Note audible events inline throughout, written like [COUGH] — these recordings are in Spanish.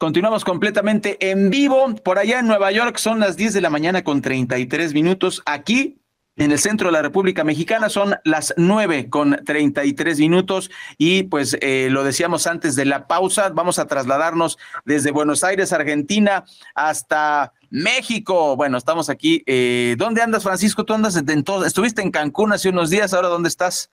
Continuamos completamente en vivo. Por allá en Nueva York son las 10 de la mañana con 33 minutos. Aquí en el centro de la República Mexicana son las 9 con 33 minutos y pues eh, lo decíamos antes de la pausa, vamos a trasladarnos desde Buenos Aires, Argentina, hasta México. Bueno, estamos aquí. Eh, ¿Dónde andas, Francisco? ¿Tú andas en todo? Estuviste en Cancún hace unos días, ¿ahora dónde estás?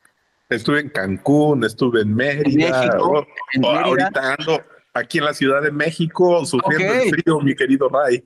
Estuve en Cancún, estuve en Mérida, oh, oh, ahorita ando aquí en la Ciudad de México, sufriendo el frío, mi querido Ray.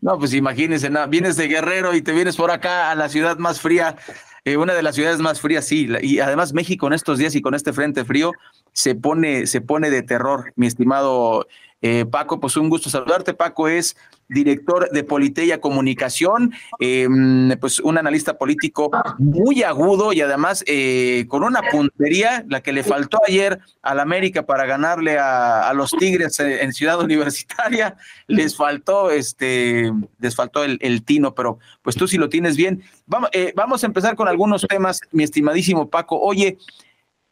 No, pues imagínense, vienes de Guerrero y te vienes por acá a la ciudad más fría, eh, una de las ciudades más frías, sí, y además México en estos días y con este frente frío se pone, se pone de terror, mi estimado eh, Paco, pues un gusto saludarte. Paco es director de Politeya Comunicación, em, pues un analista político muy agudo y además eh, con una puntería, la que le faltó ayer al América para ganarle a, los Tigres en Ciudad [LAUGHS] Universitaria, les faltó este, les faltó el, tino, pero pues tú sí lo tienes bien. Vamos, eh, vamos a empezar con algunos temas, mi estimadísimo Paco. Oye,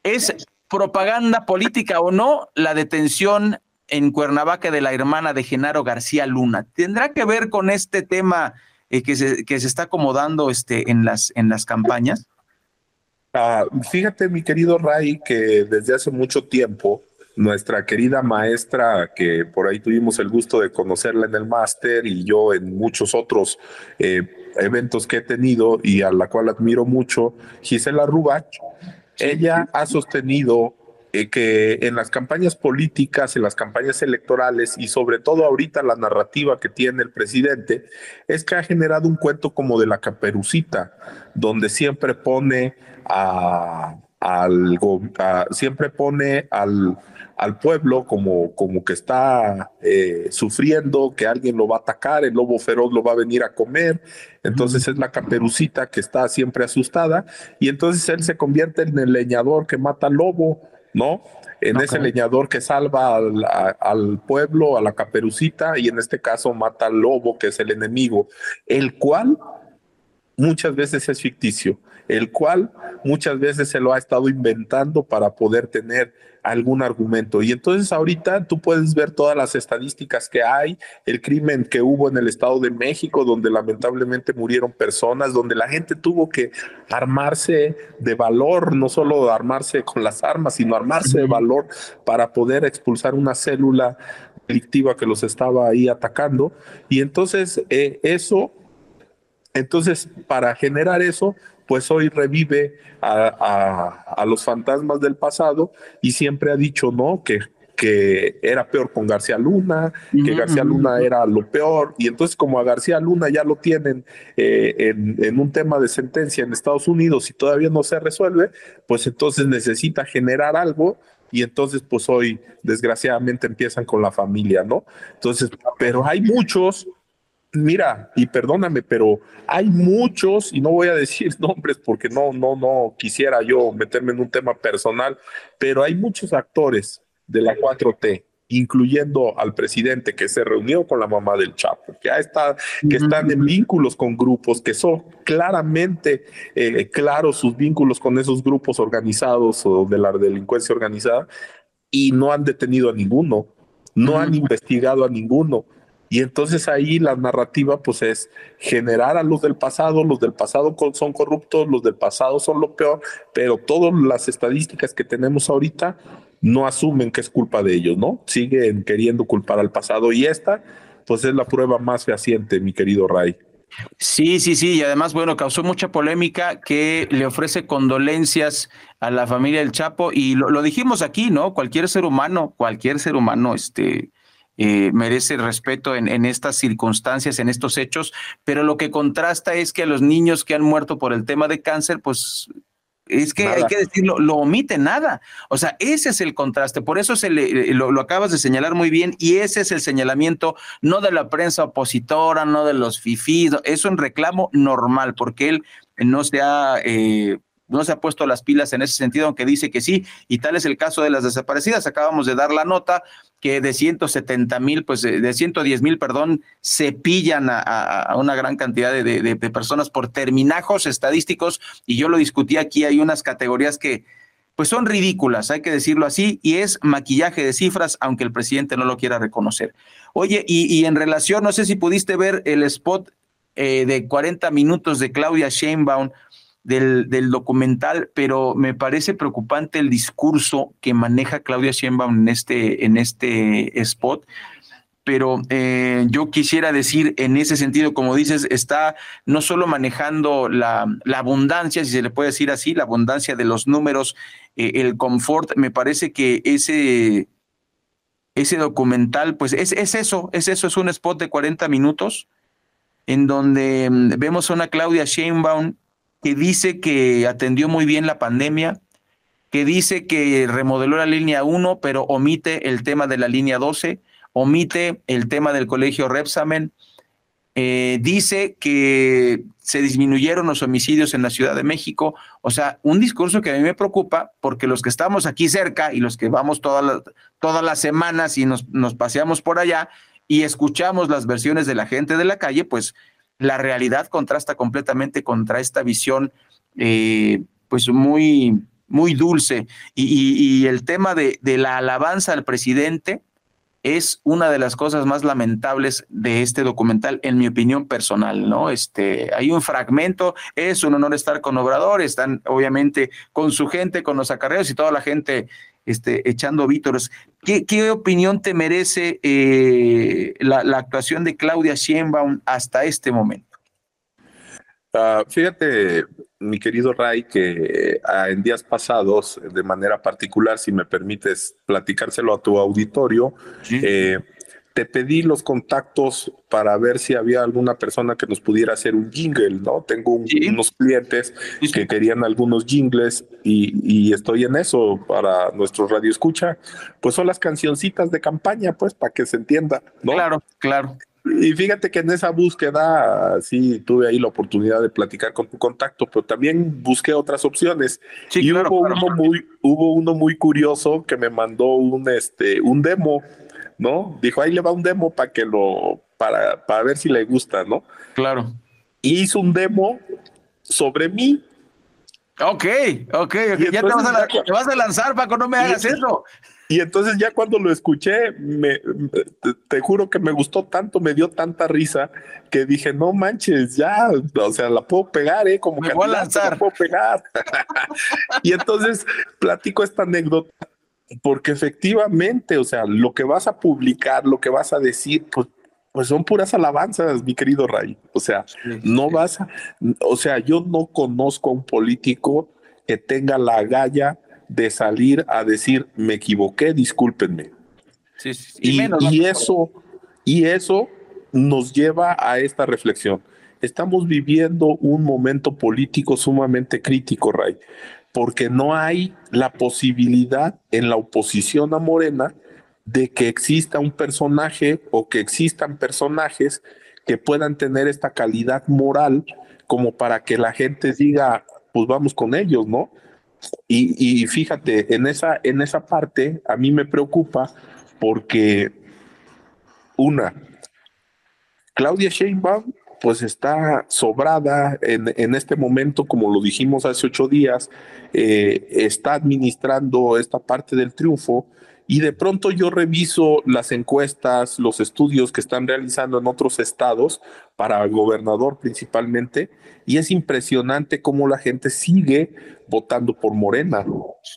¿es propaganda política o no la detención en Cuernavaca de la hermana de Genaro García Luna. ¿Tendrá que ver con este tema eh, que, se, que se está acomodando este, en, las, en las campañas? Ah, fíjate, mi querido Ray, que desde hace mucho tiempo nuestra querida maestra, que por ahí tuvimos el gusto de conocerla en el máster y yo en muchos otros eh, eventos que he tenido y a la cual admiro mucho, Gisela Rubach, ella ha sostenido eh, que en las campañas políticas, en las campañas electorales y sobre todo ahorita la narrativa que tiene el presidente es que ha generado un cuento como de la caperucita, donde siempre pone a, algo, siempre pone al, al pueblo como, como que está eh, sufriendo, que alguien lo va a atacar, el lobo feroz lo va a venir a comer, entonces es la caperucita que está siempre asustada y entonces él se convierte en el leñador que mata al lobo ¿no? En ese leñador que salva al, pueblo, a la caperucita, y en este caso mata al lobo, que es el enemigo, el cual muchas veces es ficticio, el cual muchas veces se lo ha estado inventando para poder tener algún argumento. Y entonces ahorita tú puedes ver todas las estadísticas que hay, el crimen que hubo en el Estado de México, donde lamentablemente murieron personas, donde la gente tuvo que armarse de valor, no solo armarse con las armas, sino armarse de valor para poder expulsar una célula delictiva que los estaba ahí atacando. Y entonces eh, eso, entonces para generar eso, pues hoy revive a, los fantasmas del pasado y siempre ha dicho, ¿no? Que, que era peor con García Luna, que García Luna era lo peor, y entonces como a García Luna ya lo tienen eh, en, en, un tema de sentencia en Estados Unidos y todavía no se resuelve, pues entonces necesita generar algo y entonces pues hoy desgraciadamente empiezan con la familia, ¿no? Entonces, pero hay muchos mira, y perdóname, pero hay muchos, y no voy a decir [LAUGHS] nombres porque no, no, no quisiera yo meterme en un tema personal, pero hay muchos actores de la 4T, incluyendo al presidente que se reunió con la mamá del Chapo, que, está, que están en vínculos con grupos, que son claramente eh, claros sus vínculos con esos grupos organizados o de la delincuencia organizada, y no han detenido a ninguno, no han investigado a ninguno. Y entonces ahí la narrativa pues es generar a los del pasado, los del pasado son corruptos, los del pasado son lo peor, pero todas las estadísticas que tenemos ahorita no asumen que es culpa de ellos, ¿no? Siguen queriendo culpar al pasado y esta pues es la prueba más fehaciente, mi querido Ray. Sí, sí, sí, y además, bueno, causó mucha polémica que le ofrece condolencias a la familia del Chapo y lo, lo dijimos aquí, ¿no? Cualquier ser humano, cualquier ser humano, este, eh, merece respeto en, en, estas circunstancias, en estos hechos, pero lo que contrasta es que a los niños que han muerto por el tema de cáncer, pues es que hay que decirlo, lo omite nada. O sea, ese es el contraste. Por eso se le, eh, lo, lo, acabas de señalar muy bien y ese es el señalamiento no de la prensa opositora, no de los fifís, es un reclamo normal porque él no se ha eh, no se ha puesto las pilas en ese sentido, aunque dice que sí, y tal es el caso de las desaparecidas. Acabamos de dar la nota que de 170 mil, pues de 110 mil, perdón, se pillan a, una gran cantidad de, de, personas por terminajos estadísticos, y yo lo discutí aquí, hay unas categorías que pues son ridículas, hay que decirlo así, y es maquillaje de cifras, aunque el presidente no lo quiera reconocer. Oye, y, en relación, no sé si pudiste ver el spot eh, de 40 minutos de Claudia Sheinbaum del, del, documental, pero me parece preocupante el discurso que maneja Claudia Sheinbaum en este, en este spot. Pero eh, yo quisiera decir en ese sentido, como dices, está no solo manejando la, abundancia, si se le puede decir así, la abundancia de los números, eh, el confort, me parece que ese, ese documental, pues es, es eso, es eso, es un spot de 40 minutos en donde mm, vemos a una Claudia Sheinbaum que dice que atendió muy bien la pandemia, que dice que remodeló la línea 1, pero omite el tema de la línea 12, omite el tema del colegio Repsamen, eh, dice que se disminuyeron los homicidios en la Ciudad de México, o sea, un discurso que a mí me preocupa porque los que estamos aquí cerca y los que vamos todas las, semanas y nos, nos paseamos por allá y escuchamos las versiones de la gente de la calle, pues la realidad contrasta completamente contra esta visión, eh, pues muy, muy dulce. Y, el tema de, de la alabanza al presidente, es una de las cosas más lamentables de este documental, en mi opinión personal, ¿no? Este, hay un fragmento, es un honor estar con Obrador, están obviamente con su gente, con los acarreos y toda la gente este, echando vítores. ¿Qué, opinión te merece eh, la, la, actuación de Claudia Sheinbaum hasta este momento? Ah, fíjate, mi querido Ray, que ah, en días pasados, de manera particular, si me permites platicárselo a tu auditorio, eh, te pedí los contactos para ver si había alguna persona que nos pudiera hacer un jingle, ¿no? Tengo unos clientes que querían algunos jingles y, estoy en eso para nuestro radio escucha. Pues son las cancioncitas de campaña, pues, para que se entienda, ¿no? Claro, claro. Y fíjate que en esa búsqueda sí tuve ahí la oportunidad de platicar con tu contacto, pero también busqué otras opciones. y hubo uno muy, hubo uno muy curioso que me mandó un este un demo, ¿no? Dijo, ahí le va un demo para que lo, para, para ver si le gusta, ¿no? Claro. Y hizo un demo sobre mí. Ok, ok, ya te vas, a, te vas, a, lanzar, Paco, no me hagas eso. Y entonces ya cuando lo escuché, me, te, juro que me gustó tanto, me dio tanta risa que dije, no manches, ya, o sea, la puedo pegar, ¿eh? Como me voy a lanzar. La puedo pegar. [LAUGHS] y entonces platico esta anécdota porque efectivamente, o sea, lo que vas a publicar, lo que vas a decir, pues, pues son puras alabanzas, mi querido Ray. O sea, no vas a, o sea, yo no conozco a un político que tenga la galla de salir a decir, me equivoqué, discúlpenme. Y, eso, y eso nos lleva a esta reflexión. Estamos viviendo un momento político sumamente crítico, Ray, porque no hay la posibilidad en la oposición a Morena de que exista un personaje o que existan personajes que puedan tener esta calidad moral como para que la gente diga, pues vamos con ellos, ¿no? Y, fíjate, en esa, en esa parte a mí me preocupa porque, una, Claudia Sheinbaum pues está sobrada en, en, este momento, como lo dijimos hace ocho días, eh, está administrando esta parte del triunfo y de pronto yo reviso las encuestas, los estudios que están realizando en otros estados, para el gobernador principalmente, y es impresionante cómo la gente sigue votando por Morena.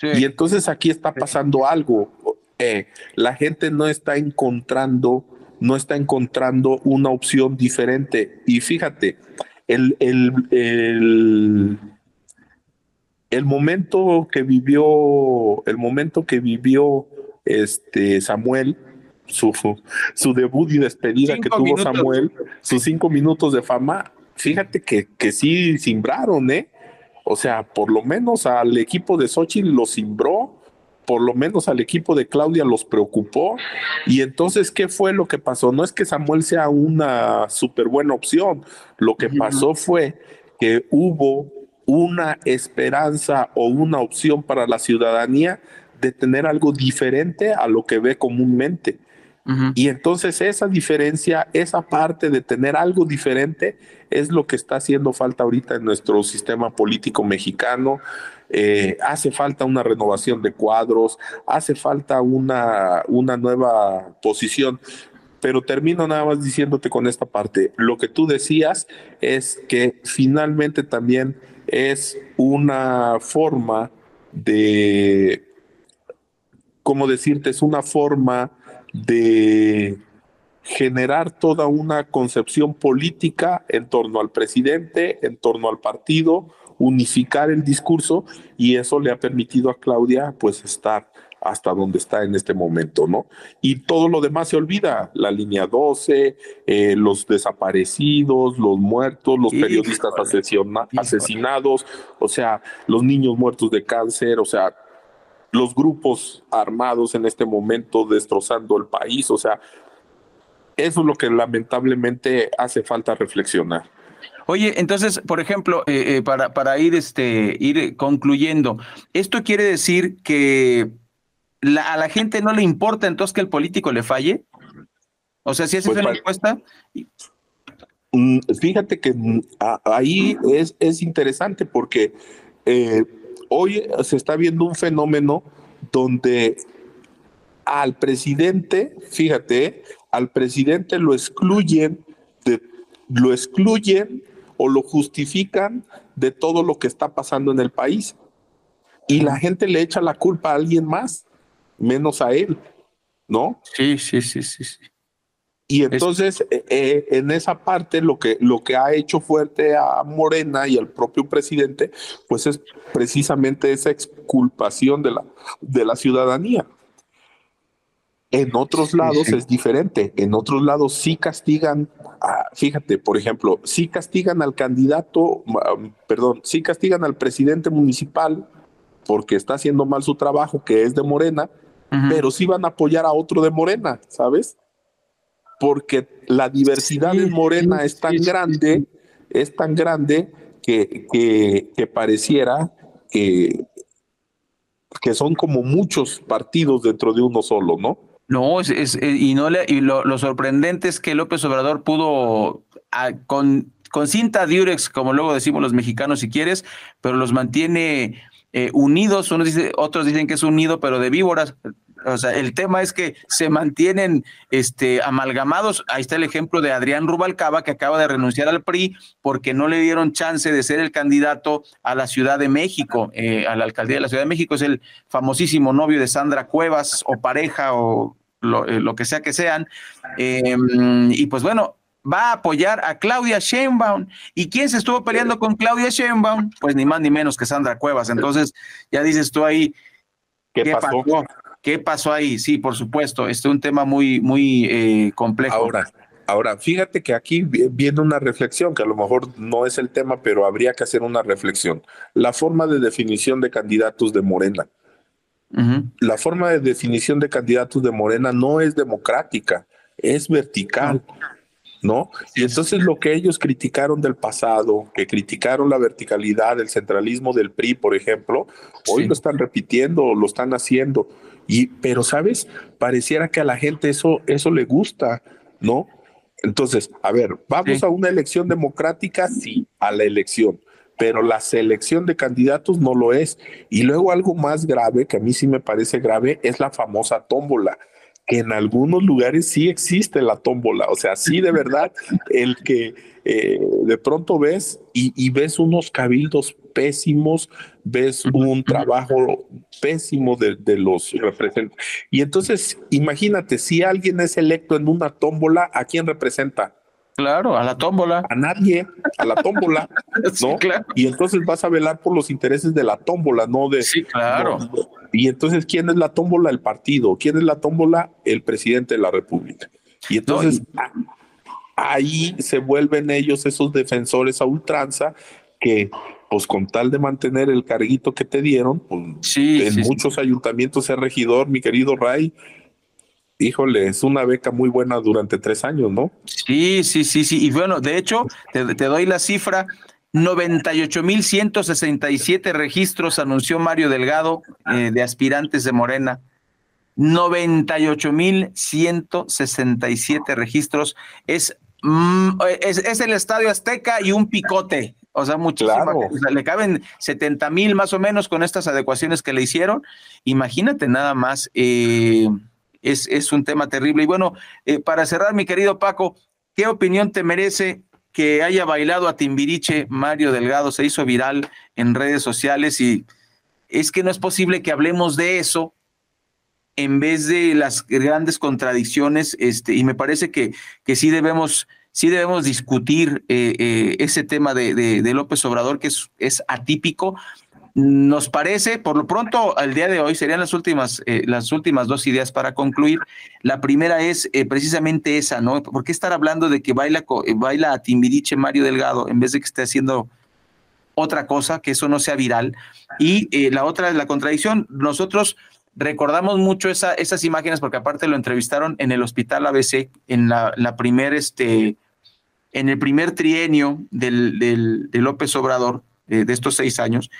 Y entonces aquí está pasando algo. Eh, la gente no está encontrando, no está encontrando una opción diferente. Y fíjate, el, el, el, el momento que vivió, el momento que vivió este Samuel, su, su debut y despedida que tuvo Samuel, sus cinco minutos de fama, fíjate que, que sí simbraron, ¿eh? O sea, por lo menos al equipo de Sochi lo simbró, por lo menos al equipo de Claudia los preocupó. Y entonces, ¿qué fue lo que pasó? No es que Samuel sea una súper buena opción, lo que pasó fue que hubo una esperanza o una opción para la ciudadanía de tener algo diferente a lo que ve comúnmente. Y entonces esa diferencia, esa parte de tener algo diferente, es lo que está haciendo falta ahorita en nuestro sistema político mexicano. Eh, hace falta una renovación de cuadros, hace falta una, una nueva posición. Pero termino nada más diciéndote con esta parte. Lo que tú decías es que finalmente también es una forma de, ¿cómo decirte? Es una forma de generar toda una concepción política en torno al presidente, en torno al partido, unificar el discurso y eso le ha permitido a Claudia pues estar hasta donde está en este momento, ¿no? Y todo lo demás se olvida, la línea 12, eh, los desaparecidos, los muertos, los periodistas asesinados, o sea, los niños muertos de cáncer, o sea, los grupos armados en este momento destrozando el país, o sea, eso es lo que lamentablemente hace falta reflexionar. Oye, entonces, por ejemplo, eh, eh, para, para ir, este, ir concluyendo, esto quiere decir que a la gente no le importa entonces que el político le falle. O sea, si esa pues es la encuesta. Mm, fíjate que mm, ahí es, es interesante porque eh, hoy se está viendo un fenómeno donde al presidente, fíjate, al presidente lo excluyen, lo excluyen o lo justifican de todo lo que está pasando en el país. Y la gente le echa la culpa a alguien más, menos a él, ¿no? Sí, sí, sí, sí. sí. Y entonces, eh, eh, en esa parte, lo que, lo que ha hecho fuerte a Morena y al propio presidente, pues es precisamente esa exculpación de la, de la ciudadanía. En otros lados es diferente. En otros lados sí castigan, fíjate, por ejemplo, sí castigan al candidato, perdón, sí castigan al presidente municipal porque está haciendo mal su trabajo, que es de Morena, pero sí van a apoyar a otro de Morena, ¿sabes? Porque la diversidad de Morena es tan grande, es tan grande que, que, pareciera que, que son como muchos partidos dentro de uno solo, ¿no? No, es, eh, y no le, y lo, sorprendente es que López Obrador pudo con, con cinta diurex, como luego decimos los mexicanos si quieres, pero los mantiene eh, unidos, unos dice, otros dicen que es unido, pero de víboras, o sea, el tema es que se mantienen este, amalgamados. Ahí está el ejemplo de Adrián Rubalcaba, que acaba de renunciar al PRI porque no le dieron chance de ser el candidato a la Ciudad de México, eh, a la alcaldía de la Ciudad de México. Es el famosísimo novio de Sandra Cuevas o pareja o lo, eh, que sea que sean. Em, y pues bueno, va a apoyar a Claudia Sheinbaum. ¿Y quién se estuvo peleando con Claudia Sheinbaum? Pues ni más ni menos que Sandra Cuevas. Entonces, ya dices tú ahí, ¿qué, pasó? ¿Qué pasó ahí? Sí, por supuesto, este es un tema muy, muy eh, complejo. Ahora, ahora, fíjate que aquí viene una reflexión, que a lo mejor no es el tema, pero habría que hacer una reflexión. La forma de definición de candidatos de Morena. La forma de definición de candidatos de Morena no es democrática, es vertical. ¿no? Y entonces lo que ellos criticaron del pasado, que criticaron la verticalidad, el centralismo del PRI, por ejemplo, hoy lo están repitiendo, lo están haciendo. Y, pero, ¿sabes? Pareciera que a la gente eso, eso le gusta, ¿no? Entonces, a ver, ¿vamos a una elección democrática? Sí, a la elección, pero la selección de candidatos no lo es. Y luego algo más grave, que a mí sí me parece grave, es la famosa tómbola que en algunos lugares sí existe la tómbola, o sea, sí de verdad, el que eh, de pronto ves y, ves unos cabildos pésimos, ves un trabajo pésimo de, los representantes. Y entonces, imagínate, si alguien es electo en una tómbola, ¿a quién representa? Claro, a la tómbola. A nadie, a la tómbola, [LAUGHS] ¿no? Y entonces vas a velar por los intereses de la tómbola, no de... Sí, claro. y entonces, ¿quién es la tómbola? El partido. ¿Quién es la tómbola? El presidente de la República. Y entonces ahí se vuelven ellos esos defensores a ultranza que pues con tal de mantener el carguito que te dieron, pues, en muchos ayuntamientos ser regidor, mi querido Ray, híjole, es una beca muy buena durante tres años, ¿no? Sí, sí, sí, sí. Y bueno, de hecho, te, doy la cifra. 98.167 registros anunció Mario Delgado eh, de aspirantes de Morena. 98.167 registros. Es, mm, es, es, el Estadio Azteca y un picote. O sea, muchísimo. le caben 70 mil más o menos con estas adecuaciones que le hicieron. Imagínate nada más. Eh, es, es, un tema terrible. Y bueno, eh, para cerrar, mi querido Paco, ¿qué opinión te merece que haya bailado a Timbiriche Mario Delgado? Se hizo viral en redes sociales y es que no es posible que hablemos de eso en vez de las grandes contradicciones, este, y me parece que, que sí debemos, sí debemos discutir eh, eh, ese tema de, de, López Obrador, que es, es, atípico. Nos parece, por lo pronto, al día de hoy serían las últimas, eh, las últimas dos ideas para concluir. La primera es precisamente esa, ¿no? ¿Por qué estar hablando de que baila, baila a Timbiriche Mario Delgado en vez de que esté haciendo otra cosa, que eso no sea viral? Y la otra es la contradicción. Nosotros recordamos mucho esa, esas imágenes porque aparte lo entrevistaron en el hospital ABC en la, primer, este, en el primer trienio del, del, de López Obrador de, de, estos seis años,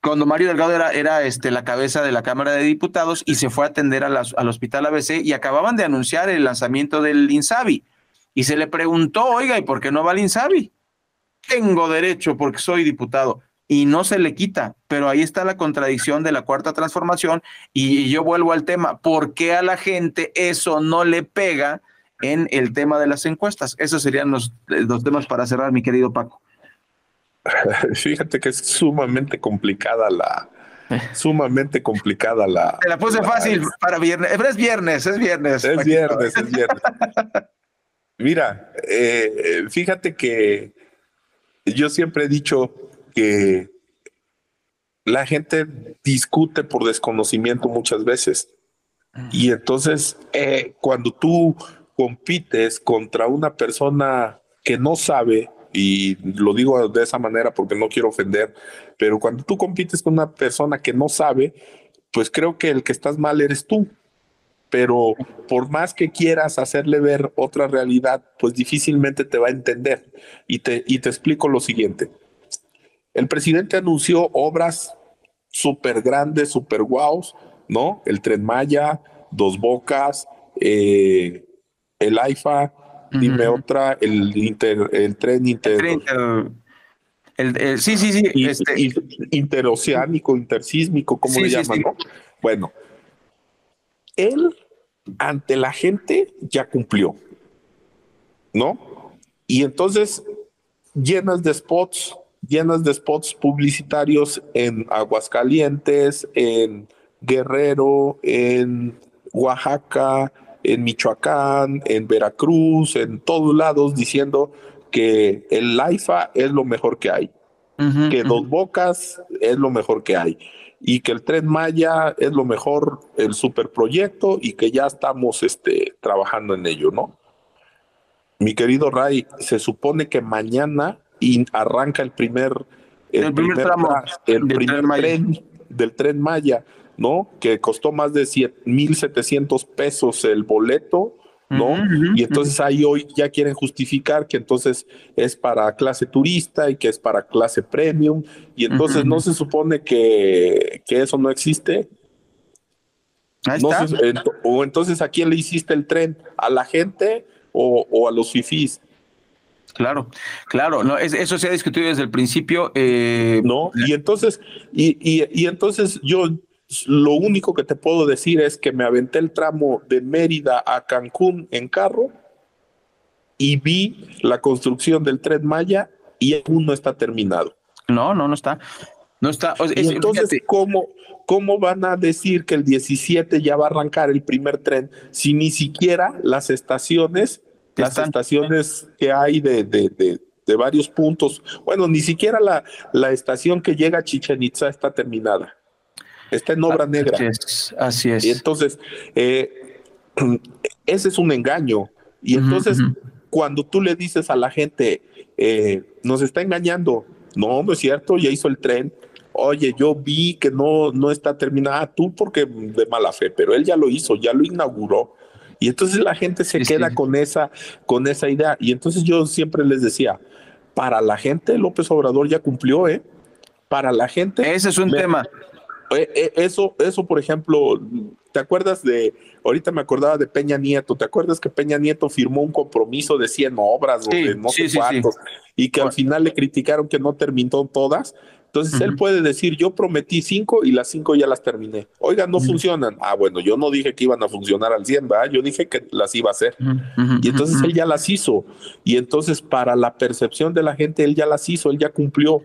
cuando Mario Delgado era, era este, la cabeza de la Cámara de Diputados y se fue a atender al hospital ABC y acababan de anunciar el lanzamiento del INSABI. Y se le preguntó, oiga, ¿y por qué no va al INSABI? Tengo derecho porque soy diputado y no se le quita, pero ahí está la contradicción de la cuarta transformación y yo vuelvo al tema, ¿por qué a la gente eso no le pega en el tema de las encuestas? Esos serían los, los temas para cerrar, mi querido Paco. [LAUGHS] Fíjate que es sumamente complicada la, [LAUGHS] sumamente complicada la. Te la puse fácil para viernes, es viernes, es viernes. Es viernes, es viernes. [LAUGHS] Mira, eh, fíjate que yo siempre he dicho que la gente discute por desconocimiento muchas veces. Y entonces, eh, cuando tú compites contra una persona que no sabe, y lo digo de esa manera porque no quiero ofender, pero cuando tú compites con una persona que no sabe, pues creo que el que estás mal eres tú. Pero por más que quieras hacerle ver otra realidad, pues difícilmente te va a entender. Y te, y te explico lo siguiente. El presidente anunció obras súper grandes, súper guaus, ¿no? El Tren Maya, Dos Bocas, eh, el AIFA, dime otra, el, inter, el tren inter... El, sí, sí, sí. este... Interoceánico, intersísmico, ¿cómo le llaman? ¿no? Bueno, él ante la gente ya cumplió, ¿no? Y entonces llenas de spots, llenas de spots publicitarios en Aguascalientes, en Guerrero, en Oaxaca, en Michoacán, en Veracruz, en todos lados, diciendo que el LIFA es lo mejor que hay, que Dos Bocas es lo mejor que hay. Y que el Tren Maya es lo mejor, el superproyecto y que ya estamos este, trabajando en ello, ¿no? Mi querido Ray, se supone que mañana y arranca el primer, el, primer, tramo el primer tren, del tren Maya, ¿no? Que costó más de 1.700 pesos el boleto, ¿no? y entonces ahí hoy ya quieren justificar que entonces es para clase turista y que es para clase premium, y entonces no se supone que, que, eso no existe. o entonces a quién le hiciste el tren, a la gente o, o a los fifís. Claro, claro, no, eso se ha discutido desde el principio. Eh, no, y entonces, y, y, entonces yo lo único que te puedo decir es que me aventé el tramo de Mérida a Cancún en carro y vi la construcción del tren Maya y aún no está terminado. No, no, no está. No está. y entonces, ¿cómo, ¿cómo van a decir que el 17 ya va a arrancar el primer tren si ni siquiera las estaciones las estaciones que hay de, de, de, varios puntos. Bueno, ni siquiera la, la estación que llega a Chichen Itza está terminada. Está en obra negra. Así es. Y entonces, eh, ese es un engaño. Y entonces, cuando tú le dices a la gente, eh, nos está engañando, no, no es cierto, ya hizo el tren. Oye, yo vi que no, no está terminada, tú porque de mala fe, pero él ya lo hizo, ya lo inauguró. Y entonces la gente se queda con esa, con esa idea. Y entonces yo siempre les decía, para la gente López Obrador ya cumplió, ¿eh? Para la gente. Ese es un tema. eh, eh, eso, eso, por ejemplo, ¿te acuerdas de, ahorita me acordaba de Peña Nieto, ¿te acuerdas que Peña Nieto firmó un compromiso de 100 obras o de no sé cuántos y que al final le criticaron que no terminó todas? Entonces él puede decir, yo prometí cinco y las cinco ya las terminé. Oiga, no funcionan. Ah, bueno, yo no dije que iban a funcionar al 100, ¿verdad? Yo dije que las iba a hacer. y entonces él ya las hizo. Y entonces para la percepción de la gente, él ya las hizo, él ya cumplió.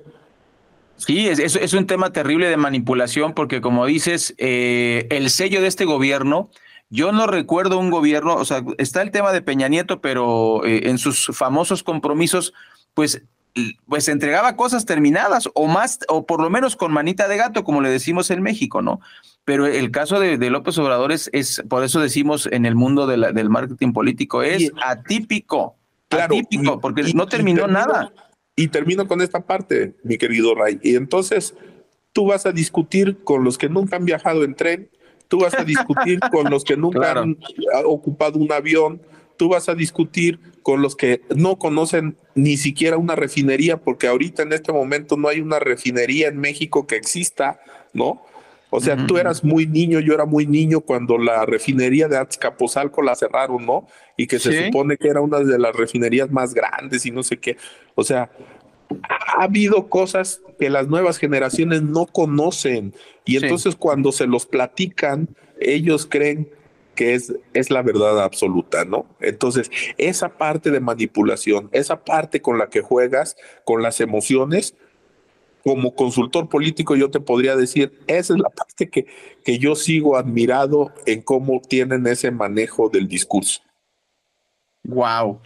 Sí, es, es, un tema terrible de manipulación porque como dices, eh, el sello de este gobierno, yo no recuerdo un gobierno, o sea, está el tema de Peña Nieto, pero eh, en sus famosos compromisos, pues pues entregaba cosas terminadas o más, o por lo menos con manita de gato, como le decimos en México, ¿no? Pero el caso de, López Obrador es, por eso decimos en el mundo del marketing político, es atípico, atípico, porque no terminó nada. Y termino con esta parte, mi querido Ray. Y entonces tú vas a discutir con los que nunca han viajado en tren, tú vas a discutir con los que nunca han ocupado un avión, tú vas a discutir con los que no conocen ni siquiera una refinería, porque ahorita en este momento no hay una refinería en México que exista, ¿no? O sea, tú eras muy niño, yo era muy niño cuando la refinería de Azcapotzalco la cerraron, ¿no? Y que se supone que era una de las refinerías más grandes y no sé qué. O sea, ha habido cosas que las nuevas generaciones no conocen y entonces cuando se los platican, ellos creen que es, es la verdad absoluta, ¿no? Entonces, esa parte de manipulación, esa parte con la que juegas, con las emociones, como consultor político yo te podría decir, esa es la parte que, que yo sigo admirado en cómo tienen ese manejo del discurso. Wow.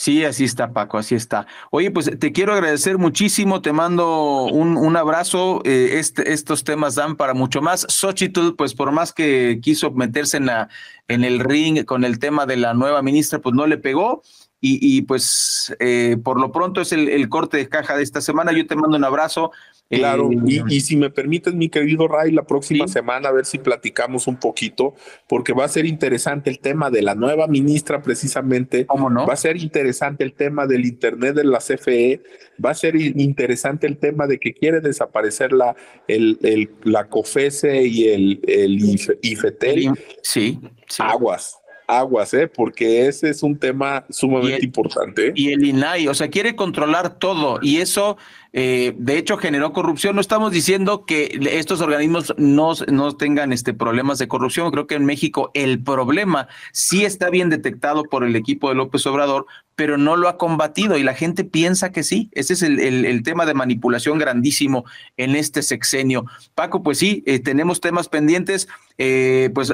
Sí, así está, Paco, así está. Oye, pues te quiero agradecer muchísimo, te mando un, un abrazo. Eh, este, estos temas dan para mucho más. Xochitl, pues por más que quiso meterse en, la, en el ring con el tema de la nueva ministra, pues no le pegó. Y, y pues eh, por lo pronto es el, el corte de caja de esta semana. Yo te mando un abrazo. Claro, y, eh, si me permites, mi querido Ray, la próxima semana a ver si platicamos un poquito, porque va a ser interesante el tema de la nueva ministra precisamente. ¿Cómo no? Va a ser interesante el tema del Internet de la CFE, va a ser interesante el tema de que quiere desaparecer la, el, el la COFESE y el, el IFETEL. Sí, sí. Aguas aguas, ¿eh? porque ese es un tema sumamente importante. Y el INAI, o sea, quiere controlar todo y eso eh, de hecho generó corrupción. No estamos diciendo que estos organismos no, no tengan este, problemas de corrupción. Creo que en México el problema sí está bien detectado por el equipo de López Obrador, pero no lo ha combatido y la gente piensa que sí. Ese es el, el, tema de manipulación grandísimo en este sexenio. Paco, pues sí, eh, tenemos temas pendientes. Eh, pues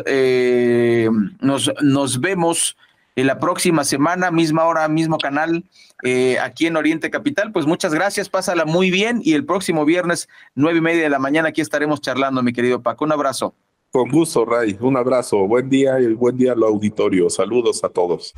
nos, nos vemos en la próxima semana, misma hora, mismo canal, eh, aquí en Oriente Capital. Pues muchas gracias, pásala muy bien y el próximo viernes, nueve y media de la mañana, aquí estaremos charlando, mi querido Paco. Un abrazo. Con gusto, Ray. Un abrazo. Buen día y buen día al auditorio. Saludos a todos.